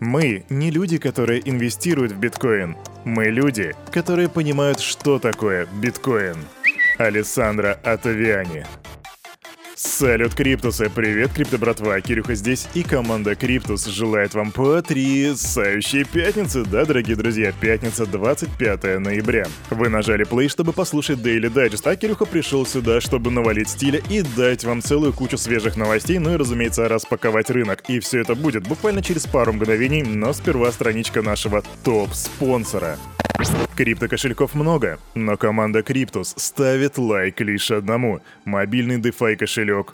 Мы не люди, которые инвестируют в биткоин. Мы люди, которые понимают, что такое биткоин. Александра Атавиани. Салют, Криптусы! Привет, Крипто братва! Кирюха здесь и команда Криптус желает вам потрясающей пятницы! Да, дорогие друзья, пятница 25 ноября. Вы нажали play, чтобы послушать Daily Digest, а Кирюха пришел сюда, чтобы навалить стиля и дать вам целую кучу свежих новостей, ну и, разумеется, распаковать рынок. И все это будет буквально через пару мгновений, но сперва страничка нашего топ-спонсора. Крипто-кошельков много, но команда Криптус ставит лайк лишь одному – мобильный DeFi кошелек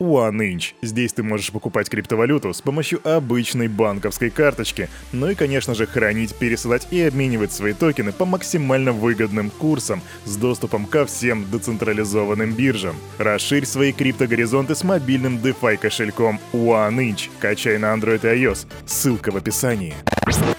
OneInch. Здесь ты можешь покупать криптовалюту с помощью обычной банковской карточки, ну и, конечно же, хранить, пересылать и обменивать свои токены по максимально выгодным курсам с доступом ко всем децентрализованным биржам. Расширь свои криптогоризонты с мобильным DeFi кошельком OneInch. Качай на Android и iOS. Ссылка в описании.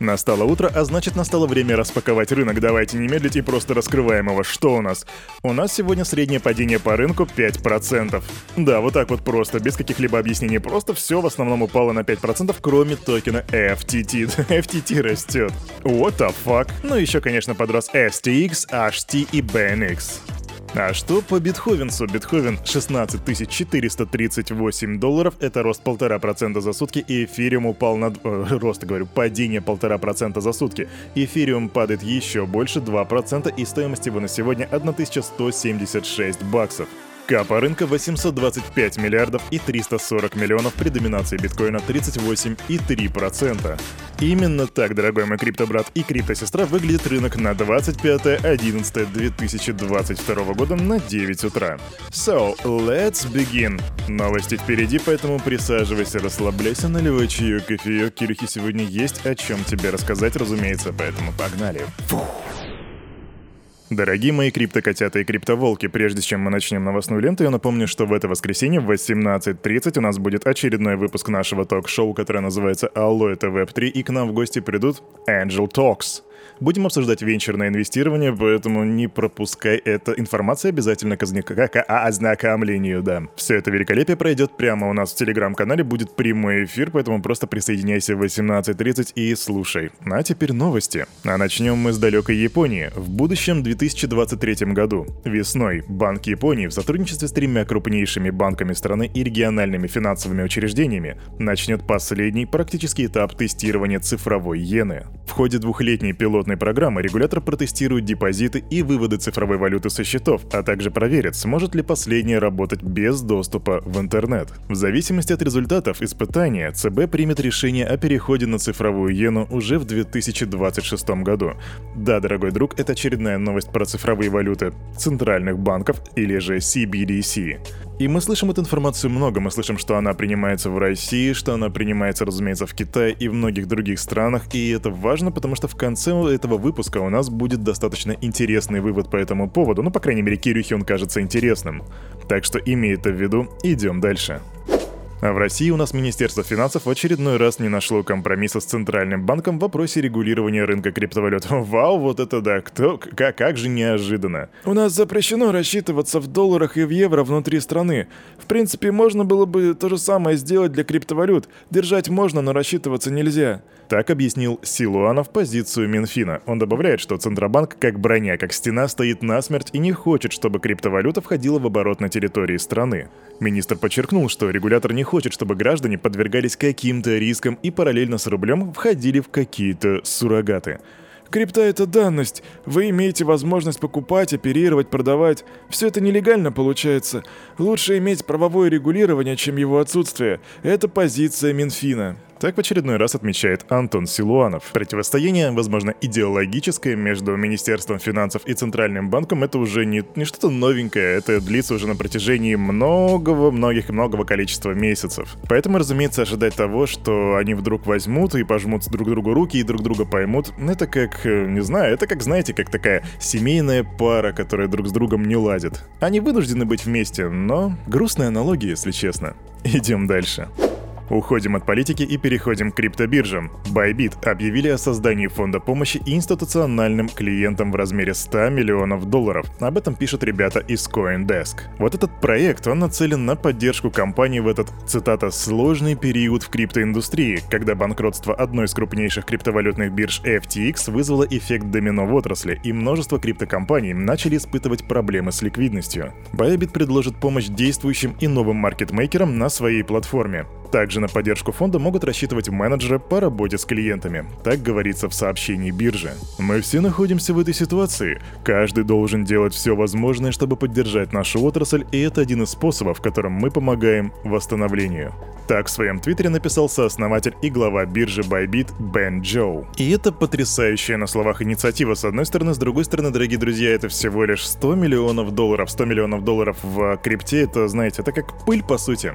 Настало утро, а значит настало время распаковать рынок. Давайте не медлить и просто раскрываем его. Что у нас? У нас сегодня среднее падение по рынку 5%. Да, вот так вот просто, без каких-либо объяснений. Просто все в основном упало на 5%, кроме токена FTT. FTT растет. What the fuck? Ну еще, конечно, подрос STX, HT и BNX. А что по Бетховенсу? Бетховен 16 438 долларов, это рост полтора процента за сутки, и эфириум упал на... Э, рост, говорю, падение полтора процента за сутки. Эфириум падает еще больше 2%, и стоимость его на сегодня 1176 баксов. Капа рынка 825 миллиардов и 340 миллионов при доминации биткоина 38,3%. Именно так, дорогой мой криптобрат и криптосестра, выглядит рынок на 25.11.2022 года на 9 утра. So, let's begin. Новости впереди, поэтому присаживайся, расслабляйся, наливай чаек, кофеек. Кирюхи сегодня есть о чем тебе рассказать, разумеется, поэтому погнали. Фух. Дорогие мои криптокотята и криптоволки, прежде чем мы начнем новостную ленту, я напомню, что в это воскресенье в 18.30 у нас будет очередной выпуск нашего ток-шоу, которое называется «Алло, это Web3», и к нам в гости придут Angel Talks. Будем обсуждать венчурное инвестирование, поэтому не пропускай это. Информация обязательно к, к ознакомлению, да. Все это великолепие пройдет прямо у нас в телеграм-канале, будет прямой эфир, поэтому просто присоединяйся в 18.30 и слушай. А теперь новости. А начнем мы с далекой Японии. В будущем 2023 году, весной, Банк Японии в сотрудничестве с тремя крупнейшими банками страны и региональными финансовыми учреждениями начнет последний практический этап тестирования цифровой иены. В ходе двухлетней пилотной пилотной программы регулятор протестирует депозиты и выводы цифровой валюты со счетов, а также проверит, сможет ли последняя работать без доступа в интернет. В зависимости от результатов испытания, ЦБ примет решение о переходе на цифровую иену уже в 2026 году. Да, дорогой друг, это очередная новость про цифровые валюты центральных банков или же CBDC. И мы слышим эту информацию много. Мы слышим, что она принимается в России, что она принимается, разумеется, в Китае и в многих других странах. И это важно, потому что в конце этого выпуска у нас будет достаточно интересный вывод по этому поводу. Ну, по крайней мере, Кирюхе он кажется интересным. Так что имей это в виду, идем дальше. А в России у нас Министерство финансов в очередной раз не нашло компромисса с Центральным банком в вопросе регулирования рынка криптовалют. Вау, вот это да, кто, как, как же неожиданно. У нас запрещено рассчитываться в долларах и в евро внутри страны. В принципе, можно было бы то же самое сделать для криптовалют. Держать можно, но рассчитываться нельзя. Так объяснил Силуанов позицию Минфина. Он добавляет, что Центробанк как броня, как стена стоит насмерть и не хочет, чтобы криптовалюта входила в оборот на территории страны. Министр подчеркнул, что регулятор не хочет, чтобы граждане подвергались каким-то рискам и параллельно с рублем входили в какие-то суррогаты. Крипта — это данность. Вы имеете возможность покупать, оперировать, продавать. Все это нелегально получается. Лучше иметь правовое регулирование, чем его отсутствие. Это позиция Минфина. Так в очередной раз отмечает Антон Силуанов. Противостояние, возможно, идеологическое между Министерством финансов и Центральным банком, это уже не, не что-то новенькое, это длится уже на протяжении многого, многих, многого количества месяцев. Поэтому, разумеется, ожидать того, что они вдруг возьмут и пожмут друг другу руки и друг друга поймут, это как, э, не знаю, это как, знаете, как такая семейная пара, которая друг с другом не ладит. Они вынуждены быть вместе, но грустная аналогия, если честно. Идем дальше. Уходим от политики и переходим к криптобиржам. Bybit объявили о создании фонда помощи институциональным клиентам в размере 100 миллионов долларов. Об этом пишут ребята из CoinDesk. Вот этот проект, он нацелен на поддержку компании в этот, цитата, «сложный период в криптоиндустрии», когда банкротство одной из крупнейших криптовалютных бирж FTX вызвало эффект домино в отрасли, и множество криптокомпаний начали испытывать проблемы с ликвидностью. Bybit предложит помощь действующим и новым маркетмейкерам на своей платформе. Также на поддержку фонда могут рассчитывать менеджеры по работе с клиентами. Так говорится в сообщении биржи. Мы все находимся в этой ситуации. Каждый должен делать все возможное, чтобы поддержать нашу отрасль, и это один из способов, которым мы помогаем восстановлению. Так в своем твиттере написал сооснователь и глава биржи Bybit Бен Джоу. И это потрясающая на словах инициатива с одной стороны, с другой стороны, дорогие друзья, это всего лишь 100 миллионов долларов. 100 миллионов долларов в крипте, это, знаете, это как пыль по сути.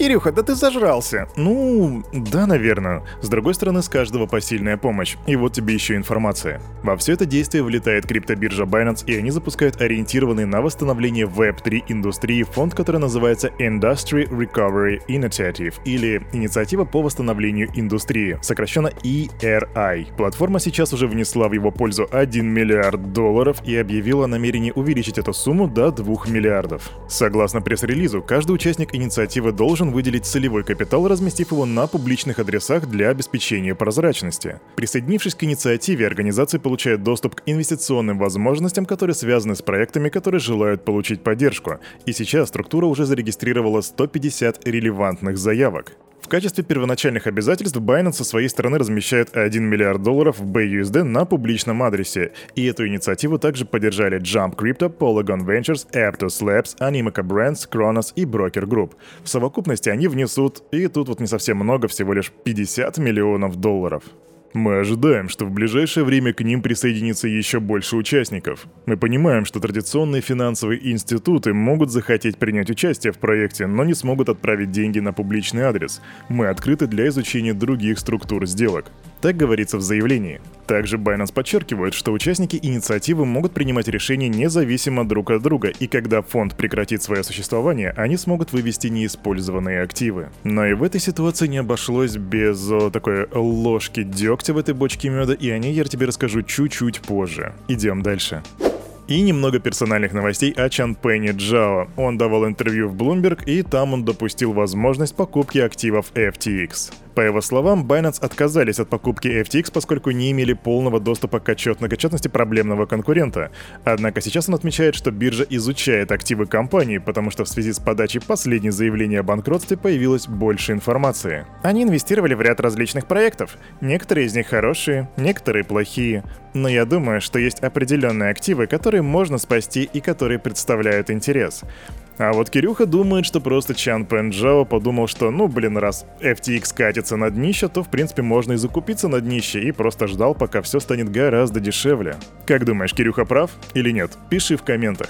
Кирюха, да ты зажрался. Ну, да, наверное. С другой стороны, с каждого посильная помощь. И вот тебе еще информация. Во все это действие влетает криптобиржа Binance, и они запускают ориентированный на восстановление Web3 индустрии фонд, который называется Industry Recovery Initiative, или Инициатива по восстановлению индустрии, сокращенно ERI. Платформа сейчас уже внесла в его пользу 1 миллиард долларов и объявила о намерении увеличить эту сумму до 2 миллиардов. Согласно пресс-релизу, каждый участник инициативы должен выделить целевой капитал, разместив его на публичных адресах для обеспечения прозрачности. Присоединившись к инициативе, организации получают доступ к инвестиционным возможностям, которые связаны с проектами, которые желают получить поддержку. И сейчас структура уже зарегистрировала 150 релевантных заявок качестве первоначальных обязательств Binance со своей стороны размещает 1 миллиард долларов в BUSD на публичном адресе, и эту инициативу также поддержали Jump Crypto, Polygon Ventures, Aptos Labs, Animoca Brands, Kronos и Broker Group. В совокупности они внесут, и тут вот не совсем много, всего лишь 50 миллионов долларов. Мы ожидаем, что в ближайшее время к ним присоединится еще больше участников. Мы понимаем, что традиционные финансовые институты могут захотеть принять участие в проекте, но не смогут отправить деньги на публичный адрес. Мы открыты для изучения других структур сделок. Так говорится в заявлении. Также Binance подчеркивает, что участники инициативы могут принимать решения независимо друг от друга, и когда фонд прекратит свое существование, они смогут вывести неиспользованные активы. Но и в этой ситуации не обошлось без о, такой ложки дегтя в этой бочке меда, и о ней я тебе расскажу чуть-чуть позже. Идем дальше. И немного персональных новостей о Чан Пенни Джао. Он давал интервью в Bloomberg, и там он допустил возможность покупки активов FTX. По его словам, Binance отказались от покупки FTX, поскольку не имели полного доступа к отчетной отчетности проблемного конкурента. Однако сейчас он отмечает, что биржа изучает активы компании, потому что в связи с подачей последней заявления о банкротстве появилось больше информации. Они инвестировали в ряд различных проектов. Некоторые из них хорошие, некоторые плохие. Но я думаю, что есть определенные активы, которые можно спасти и которые представляют интерес. А вот Кирюха думает, что просто Чан Пенджао подумал, что ну блин, раз FTX катится на днище, то в принципе можно и закупиться на днище и просто ждал, пока все станет гораздо дешевле. Как думаешь, Кирюха прав или нет? Пиши в комментах.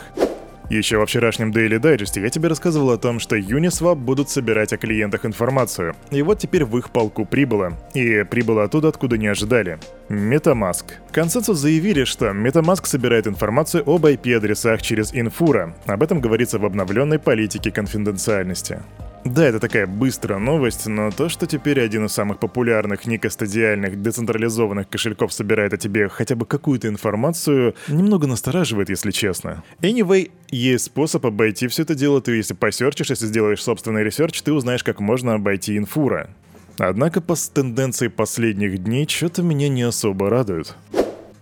Еще во вчерашнем Daily Digest я тебе рассказывал о том, что Uniswap будут собирать о клиентах информацию. И вот теперь в их полку прибыло. И прибыло оттуда, откуда не ожидали. MetaMask. ConsenSys заявили, что MetaMask собирает информацию об IP-адресах через Infura. Об этом говорится в обновленной политике конфиденциальности. Да, это такая быстрая новость, но то, что теперь один из самых популярных некастодиальных децентрализованных кошельков собирает о тебе хотя бы какую-то информацию, немного настораживает, если честно. Anyway, есть способ обойти все это дело. Ты если посерчишь, если сделаешь собственный research, ты узнаешь, как можно обойти Infura. Однако по тенденции последних дней что-то меня не особо радует.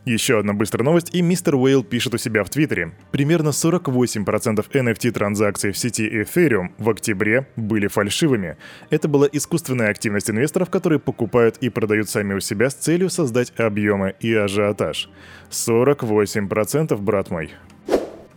Еще одна быстрая новость, и мистер Уэйл пишет у себя в Твиттере. Примерно 48% NFT-транзакций в сети Ethereum в октябре были фальшивыми. Это была искусственная активность инвесторов, которые покупают и продают сами у себя с целью создать объемы и ажиотаж. 48%, брат мой.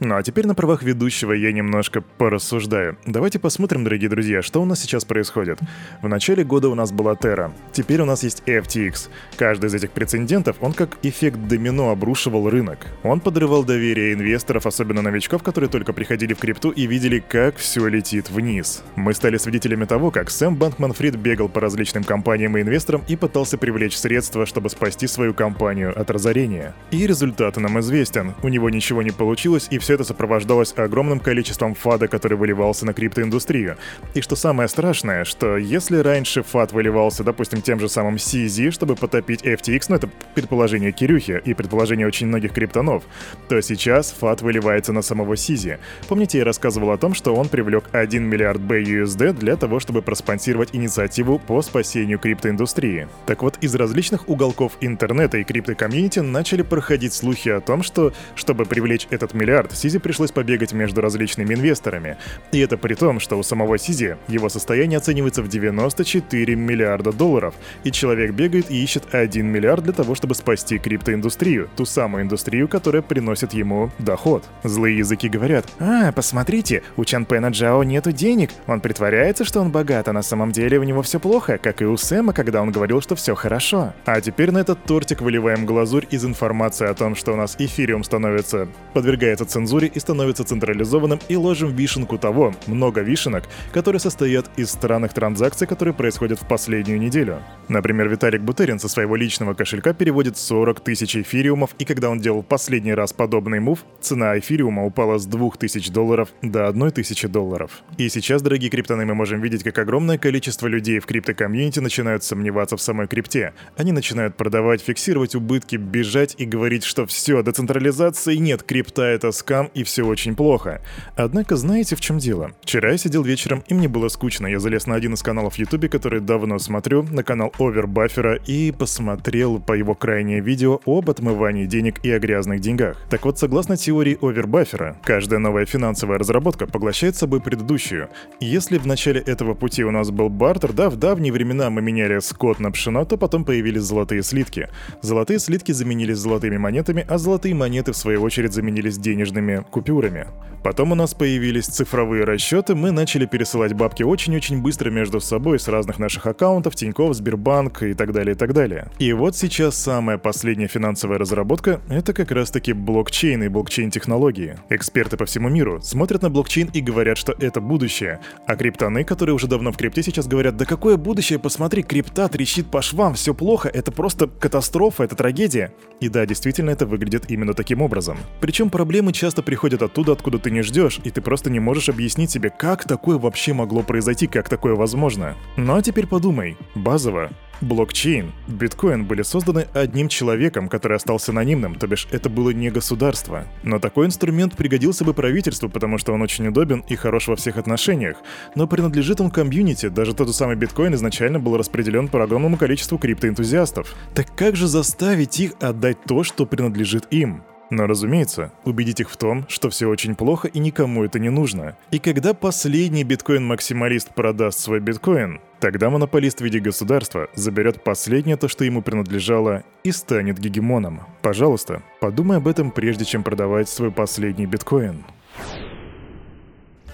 Ну а теперь на правах ведущего я немножко порассуждаю. Давайте посмотрим, дорогие друзья, что у нас сейчас происходит. В начале года у нас была Terra, теперь у нас есть FTX. Каждый из этих прецедентов, он как эффект домино обрушивал рынок. Он подрывал доверие инвесторов, особенно новичков, которые только приходили в крипту и видели, как все летит вниз. Мы стали свидетелями того, как Сэм Банкман-Фрид бегал по различным компаниям и инвесторам и пытался привлечь средства, чтобы спасти свою компанию от разорения. И результат нам известен. У него ничего не получилось, и все все это сопровождалось огромным количеством фада, который выливался на криптоиндустрию. И что самое страшное, что если раньше FUD выливался, допустим, тем же самым CZ, чтобы потопить FTX, ну это предположение Кирюхи и предположение очень многих криптонов, то сейчас FUD выливается на самого CZ. Помните, я рассказывал о том, что он привлек 1 миллиард BUSD для того, чтобы проспонсировать инициативу по спасению криптоиндустрии. Так вот, из различных уголков интернета и криптокомьюнити начали проходить слухи о том, что, чтобы привлечь этот миллиард, CZ пришлось побегать между различными инвесторами. И это при том, что у самого Сизи его состояние оценивается в 94 миллиарда долларов, и человек бегает и ищет 1 миллиард для того, чтобы спасти криптоиндустрию, ту самую индустрию, которая приносит ему доход. Злые языки говорят, «А, посмотрите, у Чан Пэна Джао нету денег, он притворяется, что он богат, а на самом деле у него все плохо, как и у Сэма, когда он говорил, что все хорошо». А теперь на этот тортик выливаем глазурь из информации о том, что у нас эфириум становится, подвергается цензуре и становится централизованным, и ложим вишенку того, много вишенок, которые состоят из странных транзакций, которые происходят в последнюю неделю. Например, Виталик Бутерин со своего личного кошелька переводит 40 тысяч эфириумов, и когда он делал последний раз подобный move, цена эфириума упала с 2000 долларов до 1000 долларов. И сейчас, дорогие криптоны, мы можем видеть, как огромное количество людей в криптокомьюнити начинают сомневаться в самой крипте. Они начинают продавать, фиксировать убытки, бежать и говорить, что все, децентрализации нет, крипта это скам и все очень плохо. Однако знаете, в чем дело? Вчера я сидел вечером, и мне было скучно. Я залез на один из каналов YouTube, который давно смотрю, на канал Овербаффера, и посмотрел по его крайнее видео об отмывании денег и о грязных деньгах. Так вот, согласно теории Овербаффера, каждая новая финансовая разработка поглощает собой предыдущую. Если в начале этого пути у нас был бартер, да, в давние времена мы меняли скот на пшено, то потом появились золотые слитки. Золотые слитки заменились золотыми монетами, а золотые монеты в свою очередь заменились денежными купюрами. Потом у нас появились цифровые расчеты, мы начали пересылать бабки очень-очень быстро между собой с разных наших аккаунтов, Тинькофф, Сбербанк и так далее, и так далее. И вот сейчас самая последняя финансовая разработка — это как раз-таки блокчейн и блокчейн-технологии. Эксперты по всему миру смотрят на блокчейн и говорят, что это будущее, а криптоны, которые уже давно в крипте, сейчас говорят, да какое будущее, посмотри, крипта трещит по швам, все плохо, это просто катастрофа, это трагедия. И да, действительно, это выглядит именно таким образом. Причем проблемы часто приходят оттуда, откуда ты не ждешь, и ты просто не можешь объяснить себе, как такое вообще могло произойти, как такое возможно. Ну а теперь подумай, базово, Блокчейн, биткоин были созданы одним человеком, который остался анонимным, то бишь это было не государство. Но такой инструмент пригодился бы правительству, потому что он очень удобен и хорош во всех отношениях. Но принадлежит он комьюнити, даже тот самый биткоин изначально был распределен по огромному количеству криптоэнтузиастов. Так как же заставить их отдать то, что принадлежит им? Но, разумеется, убедить их в том, что все очень плохо и никому это не нужно. И когда последний биткоин-максималист продаст свой биткоин, тогда монополист в виде государства заберет последнее то, что ему принадлежало, и станет гегемоном. Пожалуйста, подумай об этом прежде, чем продавать свой последний биткоин.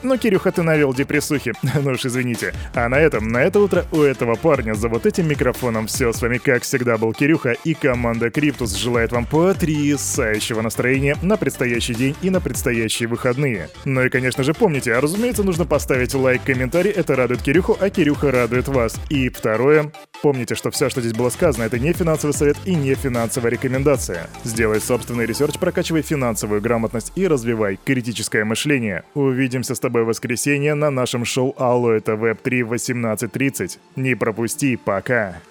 Ну, Кирюха, ты навел депрессухи. ну уж извините. А на этом, на это утро у этого парня за вот этим микрофоном все. С вами, как всегда, был Кирюха и команда Криптус желает вам потрясающего настроения на предстоящий день и на предстоящие выходные. Ну и, конечно же, помните, а разумеется, нужно поставить лайк, комментарий, это радует Кирюху, а Кирюха радует вас. И второе, помните, что все, что здесь было сказано, это не финансовый совет и не финансовая рекомендация. Сделай собственный research, прокачивай финансовую грамотность и развивай критическое мышление. Увидимся с тобой воскресенье на нашем шоу Алло это Веб 3 в 18.30. Не пропусти, пока!